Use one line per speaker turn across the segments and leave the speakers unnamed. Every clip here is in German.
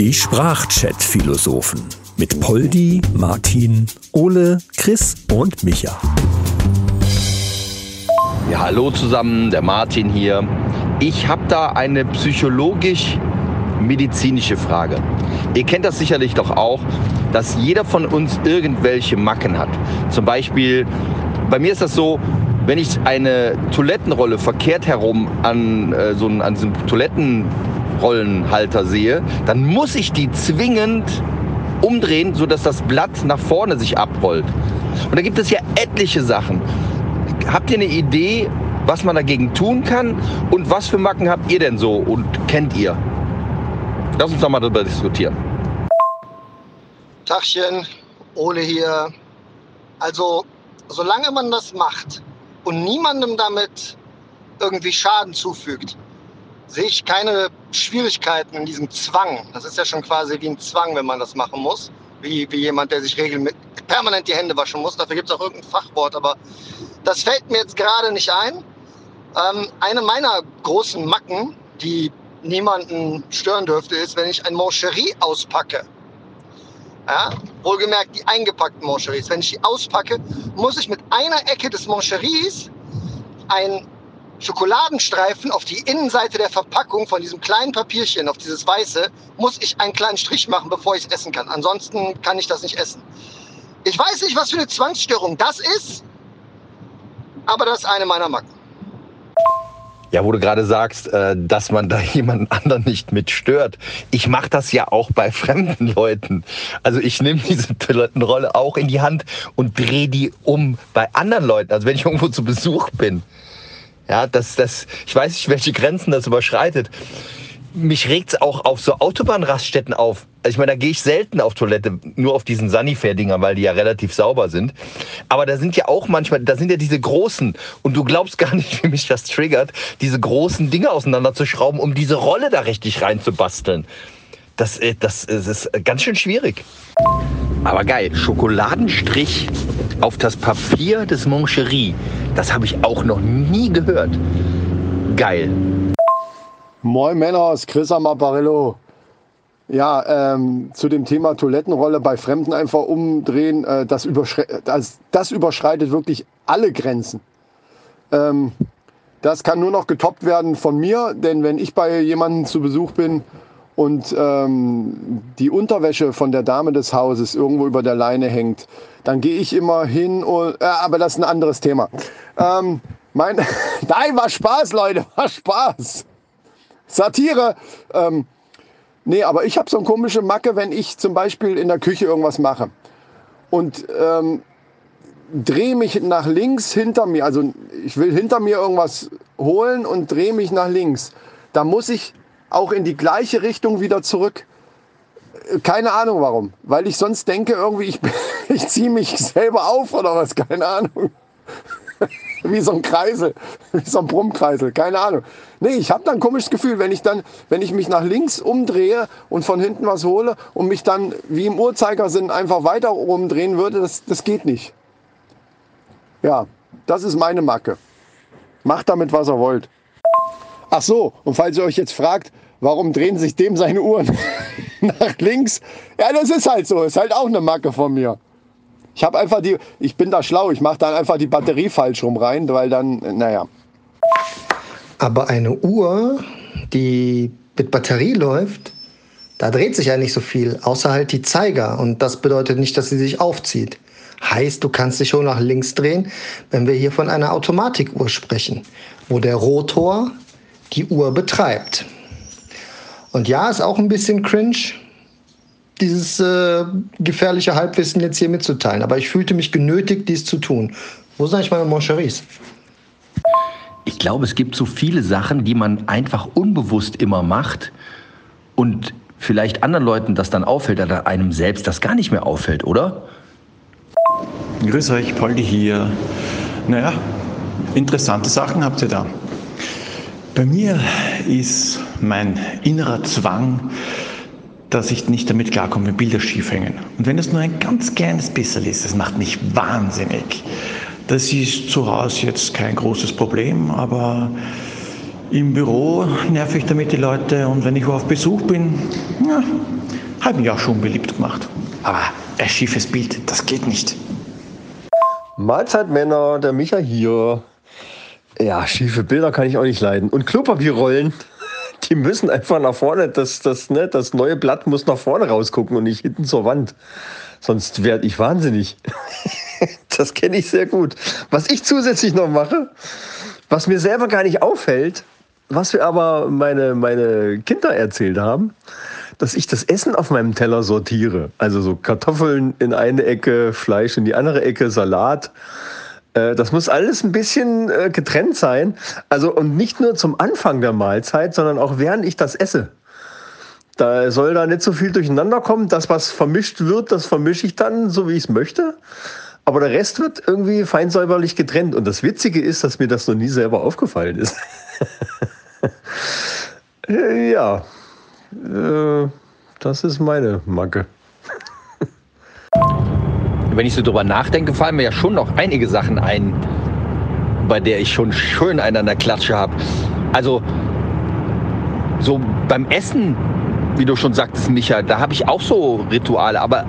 Die Sprachchat-Philosophen mit Poldi, Martin, Ole, Chris und Micha.
Ja, hallo zusammen, der Martin hier. Ich habe da eine psychologisch-medizinische Frage. Ihr kennt das sicherlich doch auch, dass jeder von uns irgendwelche Macken hat. Zum Beispiel, bei mir ist das so, wenn ich eine Toilettenrolle verkehrt herum an, äh, so an diesem Toilettenrollenhalter sehe, dann muss ich die zwingend umdrehen, sodass das Blatt nach vorne sich abrollt. Und da gibt es ja etliche Sachen. Habt ihr eine Idee, was man dagegen tun kann? Und was für Macken habt ihr denn so und kennt ihr? Lass uns doch mal darüber diskutieren.
Tachchen, Ole hier. Also, solange man das macht und niemandem damit irgendwie Schaden zufügt, sehe ich keine Schwierigkeiten in diesem Zwang. Das ist ja schon quasi wie ein Zwang, wenn man das machen muss. Wie, wie jemand, der sich regelmäßig permanent die Hände waschen muss. Dafür gibt es auch irgendein Fachwort, aber das fällt mir jetzt gerade nicht ein. Ähm, eine meiner großen Macken, die niemanden stören dürfte, ist, wenn ich ein Moncherie auspacke. Ja, wohlgemerkt die eingepackten Moncheries. Wenn ich die auspacke, muss ich mit einer Ecke des Moncheries ein Schokoladenstreifen auf die Innenseite der Verpackung von diesem kleinen Papierchen, auf dieses weiße, muss ich einen kleinen Strich machen, bevor ich es essen kann. Ansonsten kann ich das nicht essen. Ich weiß nicht, was für eine Zwangsstörung das ist, aber das ist eine meiner Macken.
Ja, wo du gerade sagst, äh, dass man da jemanden anderen nicht mit stört. Ich mache das ja auch bei fremden Leuten. Also ich nehme diese Toilettenrolle auch in die Hand und drehe die um bei anderen Leuten. Also wenn ich irgendwo zu Besuch bin. Ja, das, das, ich weiß nicht, welche Grenzen das überschreitet mich regt's auch auf so Autobahnraststätten auf. Also ich meine, da gehe ich selten auf Toilette, nur auf diesen Sanifair-Dinger, weil die ja relativ sauber sind. Aber da sind ja auch manchmal, da sind ja diese großen, und du glaubst gar nicht, wie mich das triggert, diese großen Dinge auseinanderzuschrauben, um diese Rolle da richtig reinzubasteln. Das, äh, das, das ist ganz schön schwierig. Aber geil, Schokoladenstrich auf das Papier des Moncherie. Das habe ich auch noch nie gehört. Geil.
Moin Männers, Chris am Apparillo. Ja, ähm, zu dem Thema Toilettenrolle bei Fremden einfach umdrehen, äh, das, überschre das, das, überschreitet wirklich alle Grenzen. Ähm, das kann nur noch getoppt werden von mir, denn wenn ich bei jemandem zu Besuch bin und ähm, die Unterwäsche von der Dame des Hauses irgendwo über der Leine hängt, dann gehe ich immer hin und, äh, aber das ist ein anderes Thema. Ähm, mein, nein, war Spaß, Leute, war Spaß. Satire. Nee, aber ich habe so eine komische Macke, wenn ich zum Beispiel in der Küche irgendwas mache und ähm, drehe mich nach links hinter mir. Also ich will hinter mir irgendwas holen und drehe mich nach links. Da muss ich auch in die gleiche Richtung wieder zurück. Keine Ahnung warum. Weil ich sonst denke, irgendwie, ich, ich ziehe mich selber auf oder was. Keine Ahnung. wie so ein Kreisel, wie so ein Brummkreisel, keine Ahnung. Nee, ich habe dann ein komisches Gefühl, wenn ich dann, wenn ich mich nach links umdrehe und von hinten was hole und mich dann wie im Uhrzeigersinn einfach weiter umdrehen würde, das, das geht nicht. Ja, das ist meine Macke. Macht damit, was ihr wollt. Ach so, und falls ihr euch jetzt fragt, warum drehen sich dem seine Uhren nach links? Ja, das ist halt so, ist halt auch eine Macke von mir. Ich habe einfach die, ich bin da schlau, ich mache dann einfach die Batterie falsch rum rein, weil dann, naja.
Aber eine Uhr, die mit Batterie läuft, da dreht sich ja nicht so viel, außer halt die Zeiger. Und das bedeutet nicht, dass sie sich aufzieht. Heißt, du kannst dich schon nach links drehen, wenn wir hier von einer Automatikuhr sprechen, wo der Rotor die Uhr betreibt. Und ja, ist auch ein bisschen cringe, dieses äh, gefährliche Halbwissen jetzt hier mitzuteilen. Aber ich fühlte mich genötigt, dies zu tun. Wo sind eigentlich meine Moncheries?
Ich glaube, es gibt so viele Sachen, die man einfach unbewusst immer macht und vielleicht anderen Leuten das dann auffällt, aber einem selbst das gar nicht mehr auffällt, oder?
Grüß euch, Poldi hier. Naja, interessante Sachen habt ihr da. Bei mir ist mein innerer Zwang, dass ich nicht damit klarkomme, wenn Bilder schief hängen. Und wenn es nur ein ganz kleines bisschen ist, das macht mich wahnsinnig. Das ist zu Hause jetzt kein großes Problem, aber Im Büro nerv ich damit die Leute und wenn ich wo auf Besuch bin, ja, habe mich auch schon beliebt gemacht. Aber ein schiefes Bild, das geht nicht.
Mahlzeit Männer, der Micha hier. Ja, schiefe Bilder kann ich auch nicht leiden. Und Klopapierrollen, die müssen einfach nach vorne. Das, das, ne, das neue Blatt muss nach vorne rausgucken und nicht hinten zur Wand. Sonst werde ich wahnsinnig. das kenne ich sehr gut. Was ich zusätzlich noch mache, was mir selber gar nicht auffällt, was wir aber meine, meine Kinder erzählt haben, dass ich das Essen auf meinem Teller sortiere. Also so Kartoffeln in eine Ecke, Fleisch in die andere Ecke, Salat. Äh, das muss alles ein bisschen äh, getrennt sein. Also und nicht nur zum Anfang der Mahlzeit, sondern auch während ich das esse. Da soll da nicht so viel durcheinander kommen. Das, was vermischt wird, das vermische ich dann, so wie ich es möchte. Aber der Rest wird irgendwie feinsäuberlich getrennt. Und das Witzige ist, dass mir das noch nie selber aufgefallen ist. ja, äh, das ist meine Macke.
Wenn ich so drüber nachdenke, fallen mir ja schon noch einige Sachen ein, bei der ich schon schön einen an der Klatsche habe. Also so beim Essen wie du schon sagtest, Micha, da habe ich auch so Rituale, aber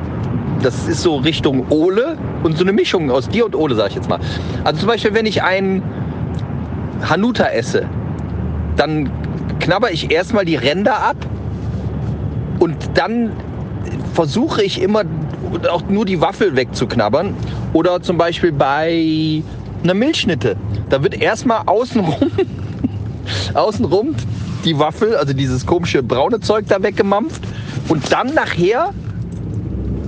das ist so Richtung Ole und so eine Mischung aus dir und Ole, sag ich jetzt mal. Also zum Beispiel, wenn ich ein Hanuta esse, dann knabber ich erstmal die Ränder ab und dann versuche ich immer auch nur die Waffel wegzuknabbern. Oder zum Beispiel bei einer Milchschnitte. Da wird erstmal außenrum, außenrum die Waffel, also dieses komische braune Zeug da weggemampft und dann nachher,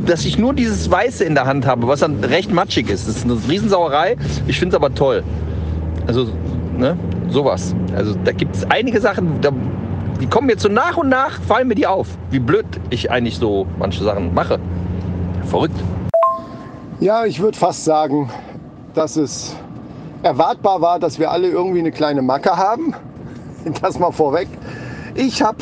dass ich nur dieses Weiße in der Hand habe, was dann recht matschig ist. Das ist eine Riesensauerei. Ich finde es aber toll. Also, ne, sowas. Also da gibt es einige Sachen, da, die kommen mir so nach und nach, fallen mir die auf. Wie blöd ich eigentlich so manche Sachen mache. Verrückt.
Ja, ich würde fast sagen, dass es erwartbar war, dass wir alle irgendwie eine kleine Macke haben. das mal vorweg. Ich habe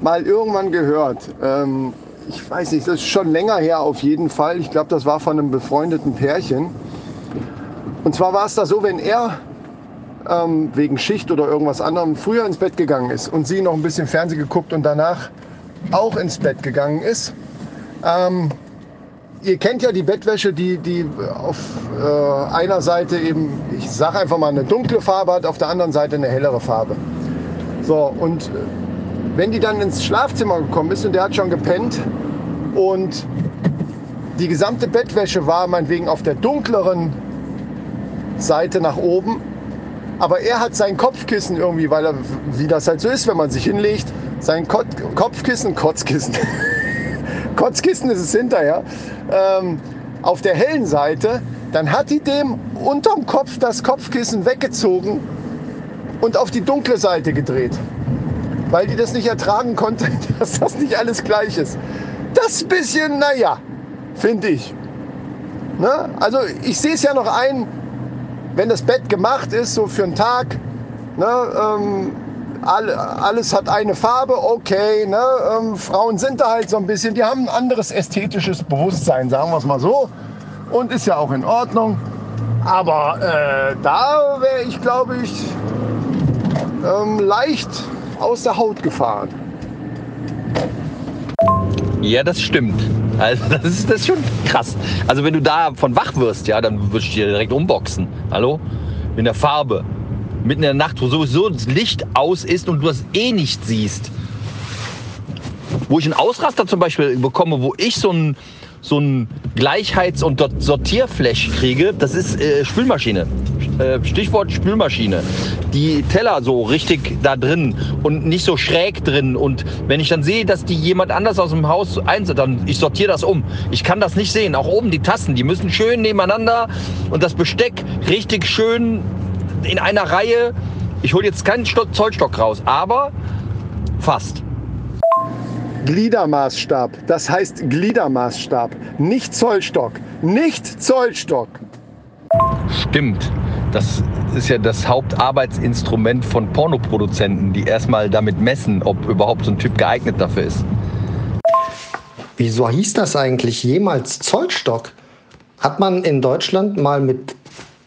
mal irgendwann gehört, ähm, ich weiß nicht, das ist schon länger her auf jeden Fall. Ich glaube, das war von einem befreundeten Pärchen. Und zwar war es da so, wenn er ähm, wegen Schicht oder irgendwas anderem früher ins Bett gegangen ist und sie noch ein bisschen Fernsehen geguckt und danach auch ins Bett gegangen ist. Ähm, ihr kennt ja die Bettwäsche, die, die auf äh, einer Seite eben, ich sage einfach mal, eine dunkle Farbe hat, auf der anderen Seite eine hellere Farbe. So, und wenn die dann ins Schlafzimmer gekommen ist und der hat schon gepennt und die gesamte Bettwäsche war meinetwegen auf der dunkleren Seite nach oben, aber er hat sein Kopfkissen irgendwie, weil er, wie das halt so ist, wenn man sich hinlegt, sein Kot Kopfkissen, Kotzkissen, Kotzkissen ist es hinterher, ähm, auf der hellen Seite, dann hat die dem unterm Kopf das Kopfkissen weggezogen und auf die dunkle Seite gedreht. Weil die das nicht ertragen konnte, dass das nicht alles gleich ist. Das bisschen, naja, finde ich. Ne? Also ich sehe es ja noch ein, wenn das Bett gemacht ist, so für einen Tag, ne, ähm, alles hat eine Farbe, okay. Ne? Ähm, Frauen sind da halt so ein bisschen, die haben ein anderes ästhetisches Bewusstsein, sagen wir es mal so. Und ist ja auch in Ordnung. Aber äh, da wäre ich, glaube ich, ähm, leicht aus der Haut gefahren.
Ja, das stimmt. Also das ist, das ist schon krass. Also wenn du da von wach wirst, ja, dann wirst du dir direkt umboxen. Hallo? In der Farbe. Mitten in der Nacht, wo sowieso das Licht aus ist und du das eh nicht siehst. Wo ich einen Ausraster zum Beispiel bekomme, wo ich so ein so ein Gleichheits- und Sortierflash kriege, das ist äh, Spülmaschine. Äh, Stichwort Spülmaschine. Die Teller so richtig da drin und nicht so schräg drin. Und wenn ich dann sehe, dass die jemand anders aus dem Haus einsetzt, dann ich sortiere das um. Ich kann das nicht sehen. Auch oben die Tassen, die müssen schön nebeneinander und das Besteck richtig schön in einer Reihe. Ich hole jetzt keinen Zollstock raus, aber fast.
Gliedermaßstab. Das heißt Gliedermaßstab, nicht Zollstock. Nicht Zollstock.
Stimmt. Das ist ja das Hauptarbeitsinstrument von Pornoproduzenten, die erstmal damit messen, ob überhaupt so ein Typ geeignet dafür ist.
Wieso hieß das eigentlich jemals Zollstock? Hat man in Deutschland mal mit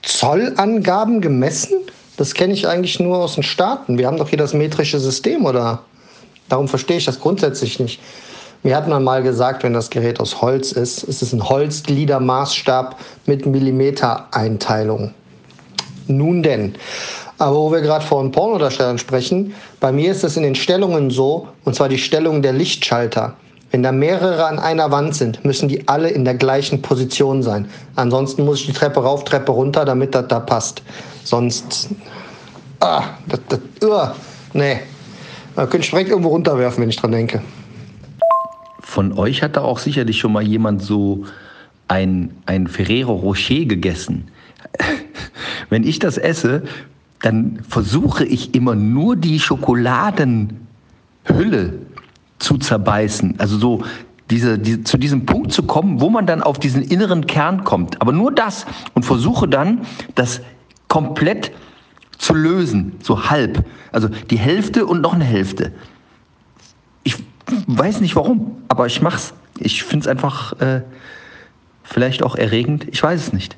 Zollangaben gemessen? Das kenne ich eigentlich nur aus den Staaten. Wir haben doch hier das metrische System, oder? Darum verstehe ich das grundsätzlich nicht. Mir hat man mal gesagt, wenn das Gerät aus Holz ist, ist es ein Holzgliedermaßstab mit Millimetereinteilung. Nun denn. Aber wo wir gerade von Pornodarstellern sprechen, bei mir ist es in den Stellungen so, und zwar die Stellung der Lichtschalter. Wenn da mehrere an einer Wand sind, müssen die alle in der gleichen Position sein. Ansonsten muss ich die Treppe rauf, Treppe runter, damit das da passt. Sonst. Ah, das, das, uh, nee. Da könnte ich direkt irgendwo runterwerfen, wenn ich dran denke.
Von euch hat da auch sicherlich schon mal jemand so ein, ein Ferrero Rocher gegessen. Wenn ich das esse, dann versuche ich immer nur die Schokoladenhülle zu zerbeißen. Also so diese, die, zu diesem Punkt zu kommen, wo man dann auf diesen inneren Kern kommt. Aber nur das und versuche dann, das komplett zu lösen, so halb. Also die Hälfte und noch eine Hälfte. Ich weiß nicht warum, aber ich mach's. Ich finde es einfach äh, vielleicht auch erregend. Ich weiß es nicht.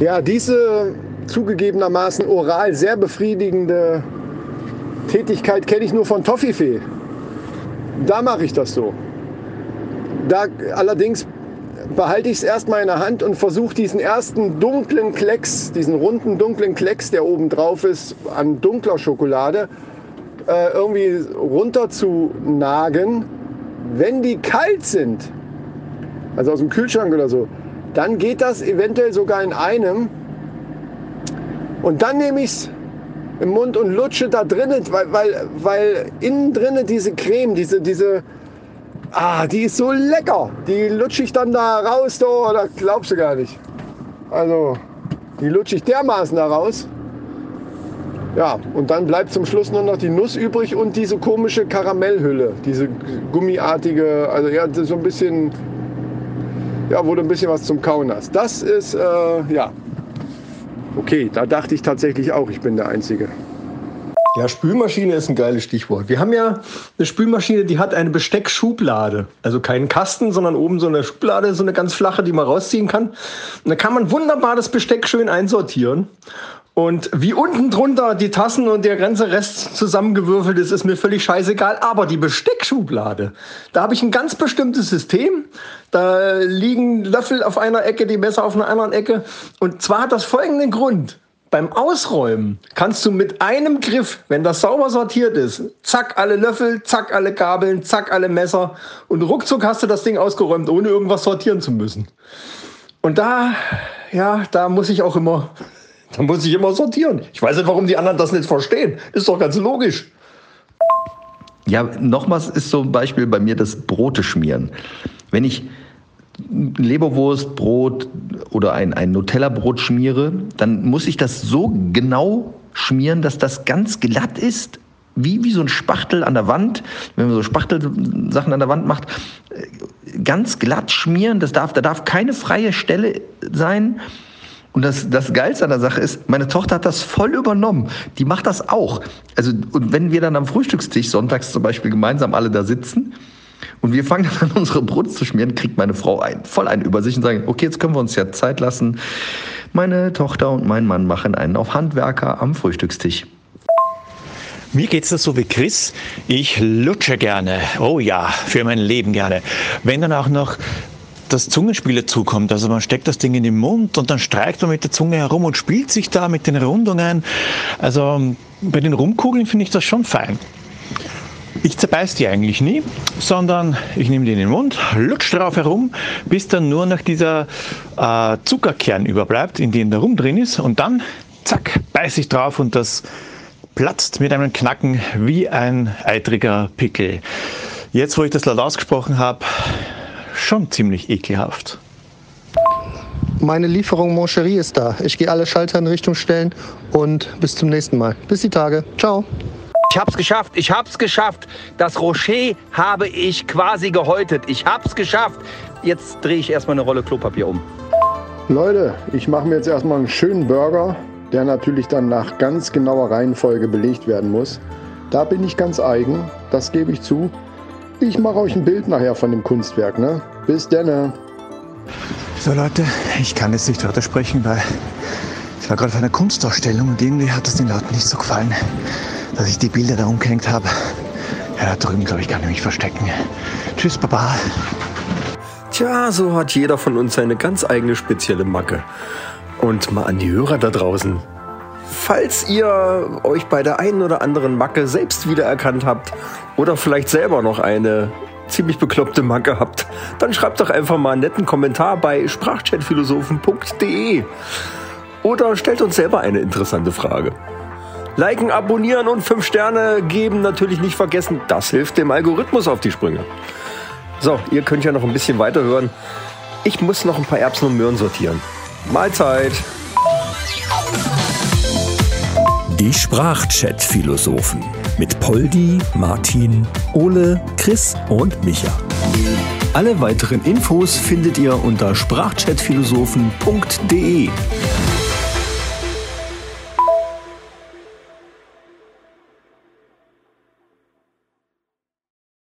Ja, diese zugegebenermaßen oral sehr befriedigende Tätigkeit kenne ich nur von Toffifee. Da mache ich das so. Da allerdings behalte ich es erstmal in der Hand und versuche diesen ersten dunklen Klecks, diesen runden dunklen Klecks, der oben drauf ist, an dunkler Schokolade, äh, irgendwie runter zu nagen. Wenn die kalt sind, also aus dem Kühlschrank oder so, dann geht das eventuell sogar in einem. Und dann nehme ich es im Mund und lutsche da drinnen, weil, weil, weil innen drinnen diese Creme, diese, diese, ah, die ist so lecker. Die lutsche ich dann da raus, da, da glaubst du gar nicht. Also, die lutsche ich dermaßen da raus. Ja, und dann bleibt zum Schluss nur noch die Nuss übrig und diese komische Karamellhülle, diese gummiartige, also ja, so ein bisschen, ja, wo du ein bisschen was zum Kauen hast. Das ist, äh, ja, okay, da dachte ich tatsächlich auch, ich bin der Einzige.
Ja, Spülmaschine ist ein geiles Stichwort. Wir haben ja eine Spülmaschine, die hat eine Besteckschublade. Also keinen Kasten, sondern oben so eine Schublade, so eine ganz flache, die man rausziehen kann. Und da kann man wunderbar das Besteck schön einsortieren. Und wie unten drunter die Tassen und der ganze Rest zusammengewürfelt ist, ist mir völlig scheißegal. Aber die Besteckschublade, da habe ich ein ganz bestimmtes System. Da liegen Löffel auf einer Ecke, die Messer auf einer anderen Ecke. Und zwar hat das folgenden Grund. Beim Ausräumen kannst du mit einem Griff, wenn das sauber sortiert ist, zack alle Löffel, zack alle Gabeln, zack alle Messer und ruckzuck hast du das Ding ausgeräumt, ohne irgendwas sortieren zu müssen. Und da, ja, da muss ich auch immer, da muss ich immer sortieren. Ich weiß nicht, warum die anderen das nicht verstehen. Ist doch ganz logisch.
Ja, nochmals ist ein Beispiel bei mir das Brote schmieren. Wenn ich Leberwurstbrot oder ein, ein Nutella-Brot schmiere, dann muss ich das so genau schmieren, dass das ganz glatt ist, wie, wie so ein Spachtel an der Wand, wenn man so Spachtelsachen an der Wand macht, ganz glatt schmieren, das darf, da darf keine freie Stelle sein. Und das, das Geilste an der Sache ist, meine Tochter hat das voll übernommen. Die macht das auch. Also, und wenn wir dann am Frühstückstisch sonntags zum Beispiel gemeinsam alle da sitzen, und wir fangen dann an, unsere Brot zu schmieren, kriegt meine Frau ein, voll ein über sich und sagen, okay, jetzt können wir uns ja Zeit lassen. Meine Tochter und mein Mann machen einen auf Handwerker am Frühstückstisch.
Mir geht's das so wie Chris. Ich lutsche gerne. Oh ja, für mein Leben gerne. Wenn dann auch noch das Zungenspiel dazukommt. Also man steckt das Ding in den Mund und dann streicht man mit der Zunge herum und spielt sich da mit den Rundungen. Also bei den Rumkugeln finde ich das schon fein. Ich zerbeiß die eigentlich nie, sondern ich nehme die in den Mund, lutsch drauf herum, bis dann nur noch dieser äh, Zuckerkern überbleibt, in dem der Rum drin ist. Und dann, zack, beiß ich drauf und das platzt mit einem Knacken wie ein eitriger Pickel. Jetzt, wo ich das laut ausgesprochen habe, schon ziemlich ekelhaft.
Meine Lieferung Moncherie ist da. Ich gehe alle Schalter in Richtung stellen und bis zum nächsten Mal. Bis die Tage. Ciao.
Ich hab's geschafft, ich hab's geschafft. Das Rocher habe ich quasi gehäutet. Ich hab's geschafft. Jetzt drehe ich erstmal eine Rolle Klopapier um.
Leute, ich mache mir jetzt erstmal einen schönen Burger, der natürlich dann nach ganz genauer Reihenfolge belegt werden muss. Da bin ich ganz eigen, das gebe ich zu. Ich mache euch ein Bild nachher von dem Kunstwerk. Ne? Bis denne.
So Leute, ich kann jetzt nicht weitersprechen, weil war gerade auf einer Kunstausstellung und irgendwie hat es den Leuten nicht so gefallen, dass ich die Bilder da umgehängt habe. Ja, da drüben, glaube ich, kann ich mich verstecken. Tschüss, Baba.
Tja, so hat jeder von uns seine ganz eigene spezielle Macke. Und mal an die Hörer da draußen. Falls ihr euch bei der einen oder anderen Macke selbst wiedererkannt habt oder vielleicht selber noch eine ziemlich bekloppte Macke habt, dann schreibt doch einfach mal einen netten Kommentar bei sprachchatphilosophen.de oder stellt uns selber eine interessante Frage. Liken, abonnieren und 5 Sterne geben natürlich nicht vergessen. Das hilft dem Algorithmus auf die Sprünge. So, ihr könnt ja noch ein bisschen weiterhören. Ich muss noch ein paar Erbsen und Möhren sortieren. Mahlzeit!
Die Sprachchat-Philosophen mit Poldi, Martin, Ole, Chris und Micha. Alle weiteren Infos findet ihr unter sprachchatphilosophen.de.